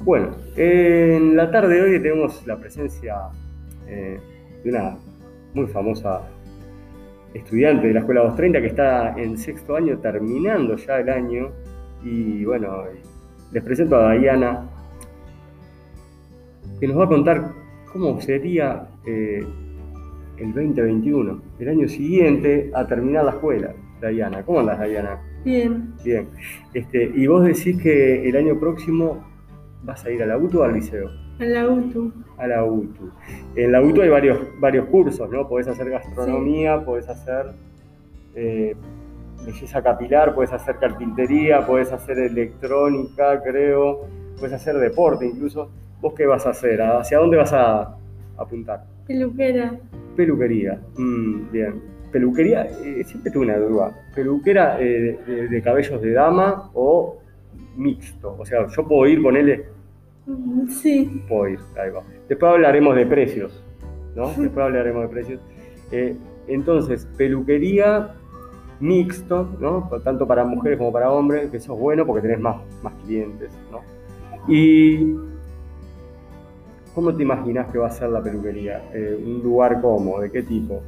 Bueno, en la tarde de hoy tenemos la presencia eh, de una muy famosa estudiante de la Escuela 230 que está en sexto año, terminando ya el año. Y bueno, les presento a Diana, que nos va a contar cómo sería eh, el 2021, el año siguiente a terminar la escuela. Diana, ¿cómo andas, Diana? Bien. Bien. Este, y vos decís que el año próximo vas a ir a la UTU o al liceo. A la UTU. A la UTU. En la UTU hay varios, varios cursos, ¿no? Podés hacer gastronomía, podés hacer eh, belleza capilar, podés hacer carpintería, podés hacer electrónica, creo, podés hacer deporte incluso. ¿Vos qué vas a hacer? ¿Hacia dónde vas a apuntar? Peluquera. Peluquería. Mm, bien peluquería, eh, siempre tuve una duda, peluquera eh, de, cabellos de dama o mixto, o sea, yo puedo ir, ponerle... Sí. Puedo ir, ahí va. Después hablaremos de precios, ¿no? Después hablaremos de precios. Eh, entonces, peluquería mixto, ¿no? Tanto para mujeres como para hombres, que eso es bueno porque tenés más, más clientes, ¿no? Y ¿Cómo te imaginas que va a ser la peluquería? ¿Un lugar cómo? ¿De qué tipo?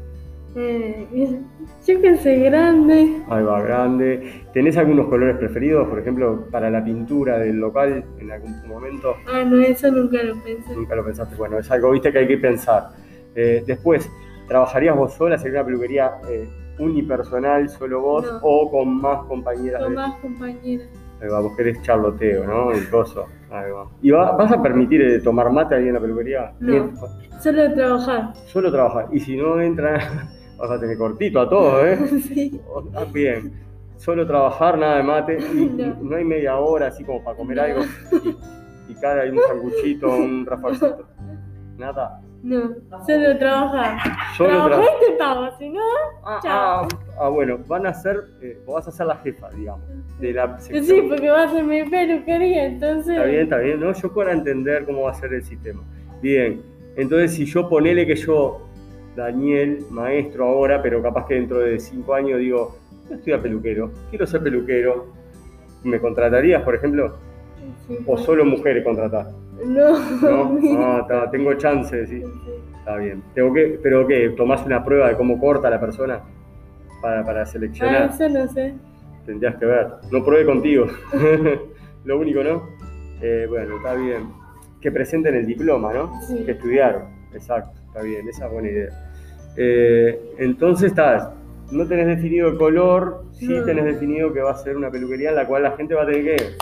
Eh, yo pensé grande. Ahí va, grande. ¿Tenés algunos colores preferidos, por ejemplo, para la pintura del local en algún momento? Ah, no, eso nunca lo pensé. Nunca lo pensaste. Bueno, es algo, viste, que hay que pensar. Eh, después, ¿trabajarías vos sola? ¿Sería una peluquería eh, unipersonal, solo vos, o con más compañeras? Con más compañeras. Ahí va, vos querés charloteo, ¿no? El coso. Ahí va. ¿Y vas a permitir eh, tomar mate ahí en la peluquería? No, solo trabajar. Solo trabajar. Y si no entra Vas a tener cortito a todo, ¿eh? Sí. Ah, bien. Solo trabajar, nada de mate. no. hay media hora así como para comer algo. Y, cara, hay un sanguchito, un rafalcito. Nada. No, solo trabajar. Solo Trabajar y te pago, si no, ah, chao. Ah, ah, bueno, van a ser, eh, vos vas a ser la jefa, digamos, de la sección. Sí, porque va a ser mi peluquería, entonces. Está bien, está bien, ¿no? Yo puedo entender cómo va a ser el sistema. Bien, entonces si yo ponele que yo Daniel, maestro ahora, pero capaz que dentro de cinco años digo, yo estoy a peluquero, quiero ser peluquero. ¿Me contratarías, por ejemplo? ¿O solo mujeres contratás? No. ¿No? Ah, tengo chance, sí. Está bien. ¿Tengo que, ¿Pero qué? ¿Tomás una prueba de cómo corta la persona para, para seleccionar? Ah, eso no sé. Tendrías que ver. No probé contigo. Lo único, ¿no? Eh, bueno, está bien. Que presenten el diploma, ¿no? Sí. Que estudiaron. Exacto, está bien. Esa es buena idea. Eh, entonces, estás, no tenés definido el color, sí tenés definido que va a ser una peluquería en la cual la gente va a tener que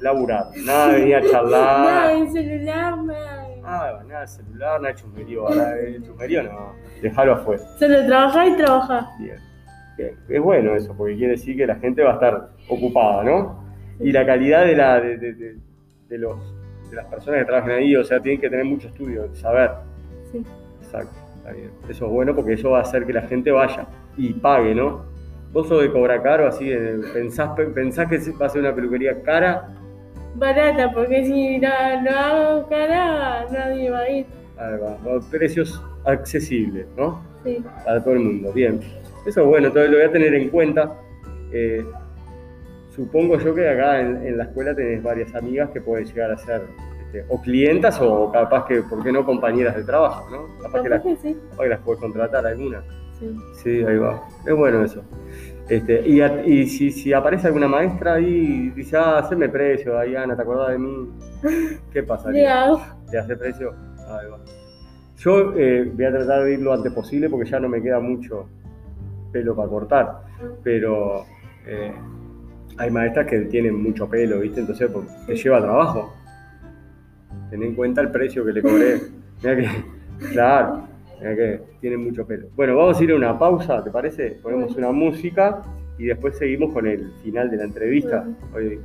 laburar. Nada de venir a charlar. Nada de celular, nada. Ah, nada de celular, nada de chusmerío. El chusmerío no, dejalo afuera. Solo trabajar y trabajar. Bien. Es bueno eso, porque quiere decir que la gente va a estar ocupada, ¿no? Y la calidad de, la, de, de, de, los, de las personas que trabajan ahí, o sea, tienen que tener mucho estudio, saber. Sí. Exacto. Eso es bueno porque eso va a hacer que la gente vaya y pague, ¿no? Vos sos de cobrar caro, así, pensás, pensás que va a ser una peluquería cara. Barata, porque si no, no hago cara, nadie va a ir. Ahí va. Precios accesibles, ¿no? Sí. Para todo el mundo. Bien. Eso es bueno, entonces lo voy a tener en cuenta. Eh, supongo yo que acá en, en, la escuela tenés varias amigas que pueden llegar a ser este, o clientas o capaz que, ¿por qué no compañeras de trabajo, ¿no? Capaz, que, las, sí. capaz que las puedes contratar alguna. Sí. sí, ahí va. Es bueno eso. Este, y, y si, si, aparece alguna maestra ahí y dice, ah, haceme precio, Diana, ¿te acordás de mí? ¿Qué pasa? ¿Le hace precio? Ahí va. Yo eh, voy a tratar de ir lo antes posible porque ya no me queda mucho pelo para cortar, pero eh, hay maestras que tienen mucho pelo, ¿viste? Entonces pues, te lleva trabajo ten en cuenta el precio que le cobré. Mira que, claro, mira que tiene mucho pelo. Bueno, vamos a ir a una pausa, ¿te parece? Ponemos una música y después seguimos con el final de la entrevista.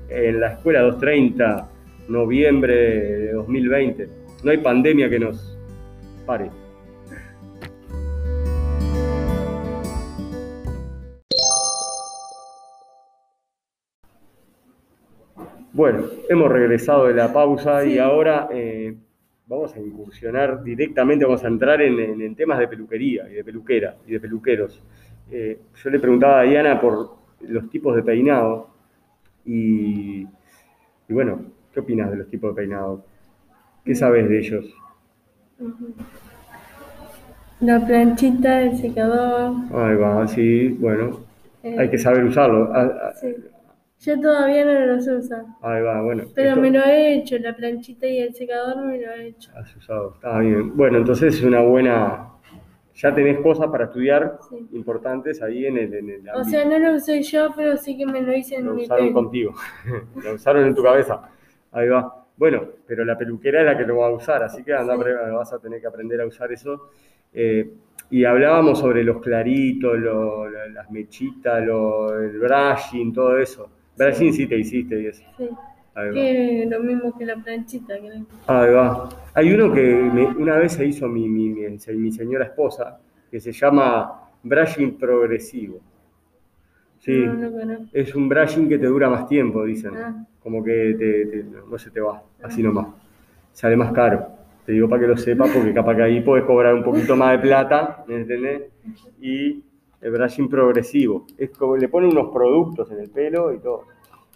En la escuela 230, noviembre de 2020. No hay pandemia que nos pare. Bueno, hemos regresado de la pausa y ahora eh, vamos a incursionar directamente, vamos a entrar en, temas de peluquería y de peluquera y de peluqueros. Eh, yo le preguntaba a Diana por los tipos de peinado y, bueno, ¿Qué opinas de los tipos de peinados? ¿Qué sabes de ellos? La planchita, el secador. Ahí va, sí, bueno, eh, hay que saber usarlo. Ah, ah, sí. Yo todavía no los uso. Ahí va, bueno. Pero esto- me lo he hecho, la planchita y el secador me lo he hecho. Has usado, está bien. Bueno, entonces es una buena. Ya tenés cosas para estudiar Sí. importantes ahí en el, en el O sea, no lo usé yo, pero sí que me lo hice en Lo mi usaron contigo, lo usaron en tu cabeza. Ahí va. Bueno, pero la peluquera es la que lo va a usar, así que anda, Sí. vas a tener que aprender a usar eso. Eh, y hablábamos sobre los claritos, lo- la- las mechitas, lo- el brushing, todo eso. Brushing sí te hiciste eso. Sí. Ahí va. Que lo mismo que la planchita, creo. Ahí va. Hay uno que me- una vez se hizo mi, mi, mi- mi señora esposa, que se llama brushing progresivo. Sí, No, no conozco. es un brushing que te dura más tiempo, dicen. Ah. Como que te- te- no se te va, así nomás. Sale más caro. Te digo para que lo sepas, porque capaz que ahí puedes cobrar un poquito más de plata, ¿me entendés? Y el brushing progresivo. Es como le ponen unos productos en el pelo y todo.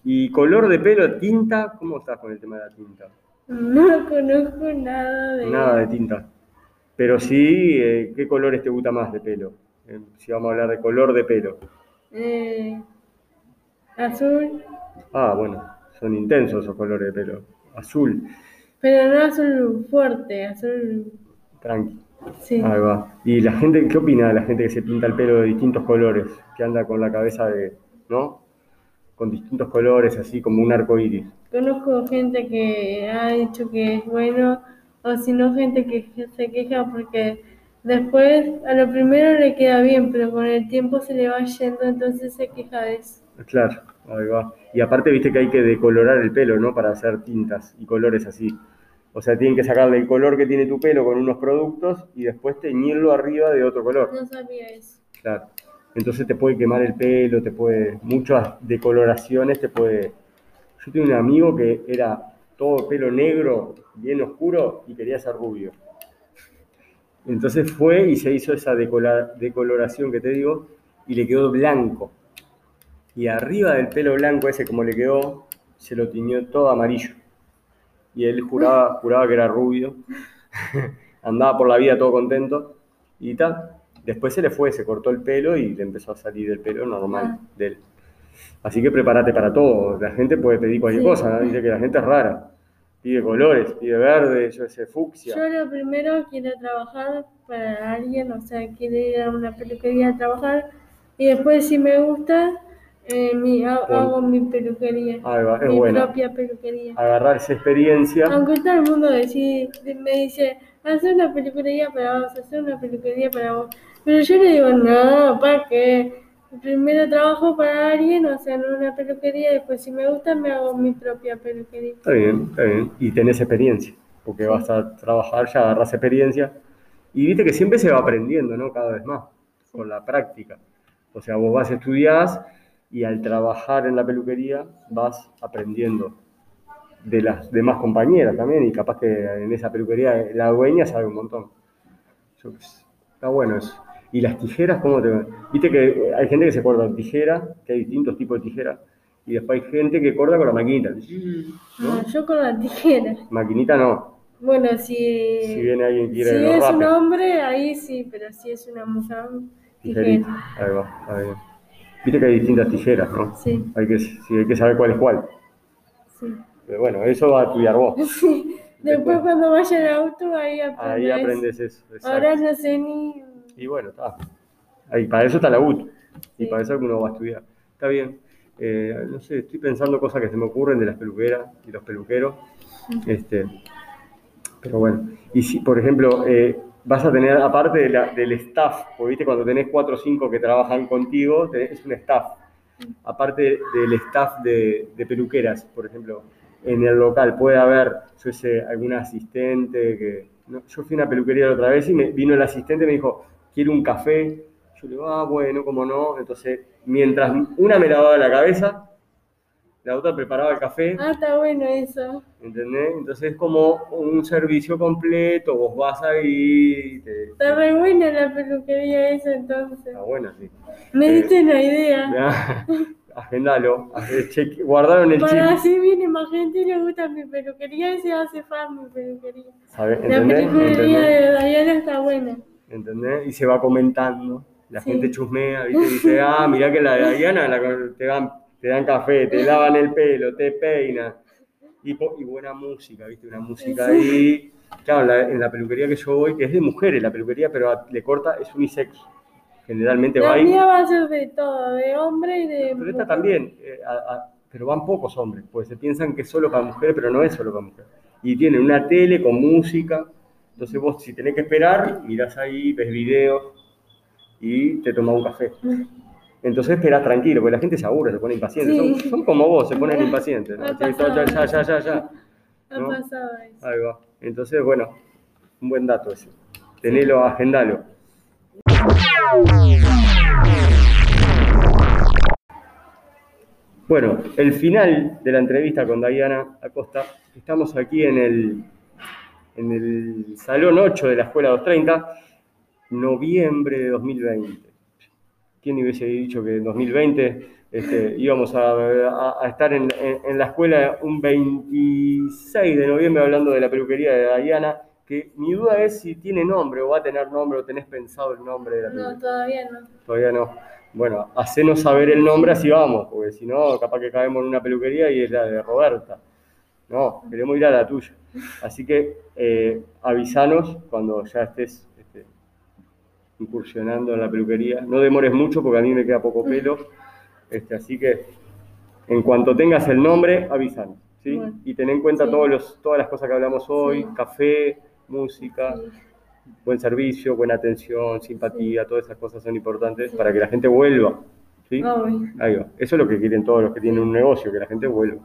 Y color de pelo, tinta, ¿cómo estás con el tema de la tinta? No conozco nada de Nada de tinta. Pero sí, eh, ¿qué colores te gusta más de pelo? Eh, si vamos a hablar de color de pelo. Eh, azul, Ah, bueno, son intensos esos colores de pelo. Azul, pero no azul fuerte, azul. tranqui. Sí. Ahí va. ¿Y la gente, qué opina de la gente que se pinta el pelo de distintos colores? Que anda con la cabeza de, ¿no? Con distintos colores, así como un arco iris. Conozco gente que ha dicho que es bueno, o si no, gente que se queja porque después a lo primero le queda bien, pero con el tiempo se le va yendo, entonces se queja de eso. Claro, ahí va. Y aparte, viste que hay que decolorar el pelo, ¿no? Para hacer tintas y colores así. O sea, tienen que sacarle el color que tiene tu pelo con unos productos y después teñirlo arriba de otro color. No sabía eso. Claro. Entonces te puede quemar el pelo, te puede. Muchas decoloraciones te puede. Yo tengo un amigo que era todo pelo negro, bien oscuro, y quería ser rubio. Entonces fue y se hizo esa decoloración que te digo, y le quedó blanco. Y arriba del pelo blanco ese, como le quedó, se lo tiñó todo amarillo. Y él juraba, juraba que era rubio. Andaba por la vida todo contento. Y tal. Después se le fue, se cortó el pelo y le empezó a salir el pelo normal Ah. de él. Así que prepárate para todo. La gente puede pedir cualquier Sí. cosa. ¿no? Dice que la gente es rara. Pide colores, pide verde, yo sé, fucsia. Yo lo primero quiero trabajar para alguien, o sea, quiero ir a una peluquería a trabajar y después si me gusta, eh, mi, hago mi peluquería, Ahí va, es mi buena. propia peluquería. Agarrar esa experiencia. Aunque todo el mundo decide- me dice, haz una peluquería para vos, haz una peluquería para vos. Pero yo le digo, no, ¿para qué? Primero trabajo para alguien, o sea, en una peluquería, después si me gusta me hago mi propia peluquería. Está bien, está bien. Y tenés experiencia, porque vas a trabajar, ya agarras experiencia. Y viste que siempre se va aprendiendo, ¿no? Cada vez más, con la práctica. O sea, vos vas a estudiar y al trabajar en la peluquería vas aprendiendo de las demás compañeras también. Y capaz que en esa peluquería la dueña sabe un montón. Yo sé, está bueno eso. ¿Y las tijeras cómo te Viste que hay gente que se corta con tijera, que hay distintos tipos de tijeras. Y después hay gente que corta con la maquinita. ¿no? No, yo con la tijera. Maquinita no. Bueno, si, Si viene alguien quiere si es un hombre, ahí sí, pero si es una mujer, Tijerita. tijera. Ahí va, está bien. Viste que hay distintas tijeras, ¿no? Sí, Hay que, sí, hay que saber cuál es cuál. sí. Pero bueno, eso va a estudiar vos. Sí. Después cuando vaya al auto, ahí aprendes. Ahí aprendes eso. exacto. Ahora no sé ni... Y bueno, está. Ahí, para eso está la UT. Y Sí. para eso uno va a estudiar. Está bien. Eh, no sé, estoy pensando cosas que se me ocurren de las peluqueras y los peluqueros. Este, pero bueno. Y si, por ejemplo, eh, vas a tener, aparte del staff, porque viste, cuando tenés cuatro o cinco que trabajan contigo, tenés un staff. Aparte del staff de, peluqueras, por ejemplo, en el local puede haber, yo sé, algún asistente que... yo fui a una peluquería la otra vez y me vino el asistente y me dijo, quiero un café. Yo le digo, ah, bueno, cómo no. Entonces, mientras una me lavaba la cabeza, la otra preparaba el café. Ah, está bueno eso. ¿Entendés? Entonces es como un servicio completo, vos vas ahí y te... Está re buena la peluquería esa entonces. Está buena, sí. Me Eh, diste una idea. Agendalo, cheque- guardaron el Para chip. así viene más gente y le gusta mi peluquería y se hace fan mi peluquería. ¿sabes? La peluquería ¿Entendés? de Diana está buena. ¿Entendés? Y se va comentando. La Sí. gente chusmea, ¿viste? Dice, ah, mirá que la de Diana la- te, te dan café, te lavan el pelo, te peinan. Y, y buena música, ¿viste? Una música ahí. Claro, la- en la peluquería que yo voy, que es de mujeres la peluquería, pero a- le corta, es unisex. Generalmente va La ahí. mía va a ser de todo, de hombre y de Pero esta mujer. también, eh, a- a- pero van pocos hombres, pues se piensan que es solo para mujeres, pero no es solo para mujeres. Y tienen una tele con música, entonces vos si tenés que esperar, mirás ahí, ves videos y te tomas un café. Entonces esperás tranquilo, porque la gente se aburre, se pone impaciente. Sí. Son, son como vos, se ponen impacientes. Ha ya, ya, ya, ya, ya. Ha ¿no? pasado eso. Ahí va. Entonces, bueno, un buen dato ese. Tenelo, agendalo. Bueno, el final de la entrevista con Diana Acosta, estamos aquí en el, en el Salón 8 de la Escuela 230, noviembre de 2020. ¿Quién hubiese dicho que en 2020 este, íbamos a, a- a estar en, en- en la escuela un 26 de noviembre hablando de la peluquería de Diana? Que mi duda es si tiene nombre o va a tener nombre o tenés pensado el nombre de la peluquería. No, todavía no. Todavía no. Bueno, hacenos saber el nombre así vamos, porque si no, capaz que caemos en una peluquería y es la de Roberta. No, queremos ir a la tuya. Así que eh, avisanos cuando ya estés incursionando en la peluquería. No demores mucho porque a mí me queda poco pelo. Este, así que en cuanto tengas el nombre, avísanos. ¿sí? Bueno. Y ten en cuenta Sí. todos los, todas las cosas que hablamos hoy, Sí. café, música buen servicio, buena atención, simpatía, todas esas cosas son importantes para que la gente vuelva. ¿sí? Ahí va. Eso es lo que quieren todos los que tienen un negocio, que la gente vuelva.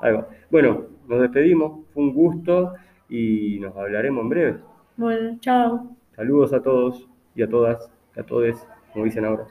Ahí va. Bueno, nos despedimos, fue un gusto y nos hablaremos en breve. Bueno, chao. Saludos a todos y a todas, a todos, como dicen ahora.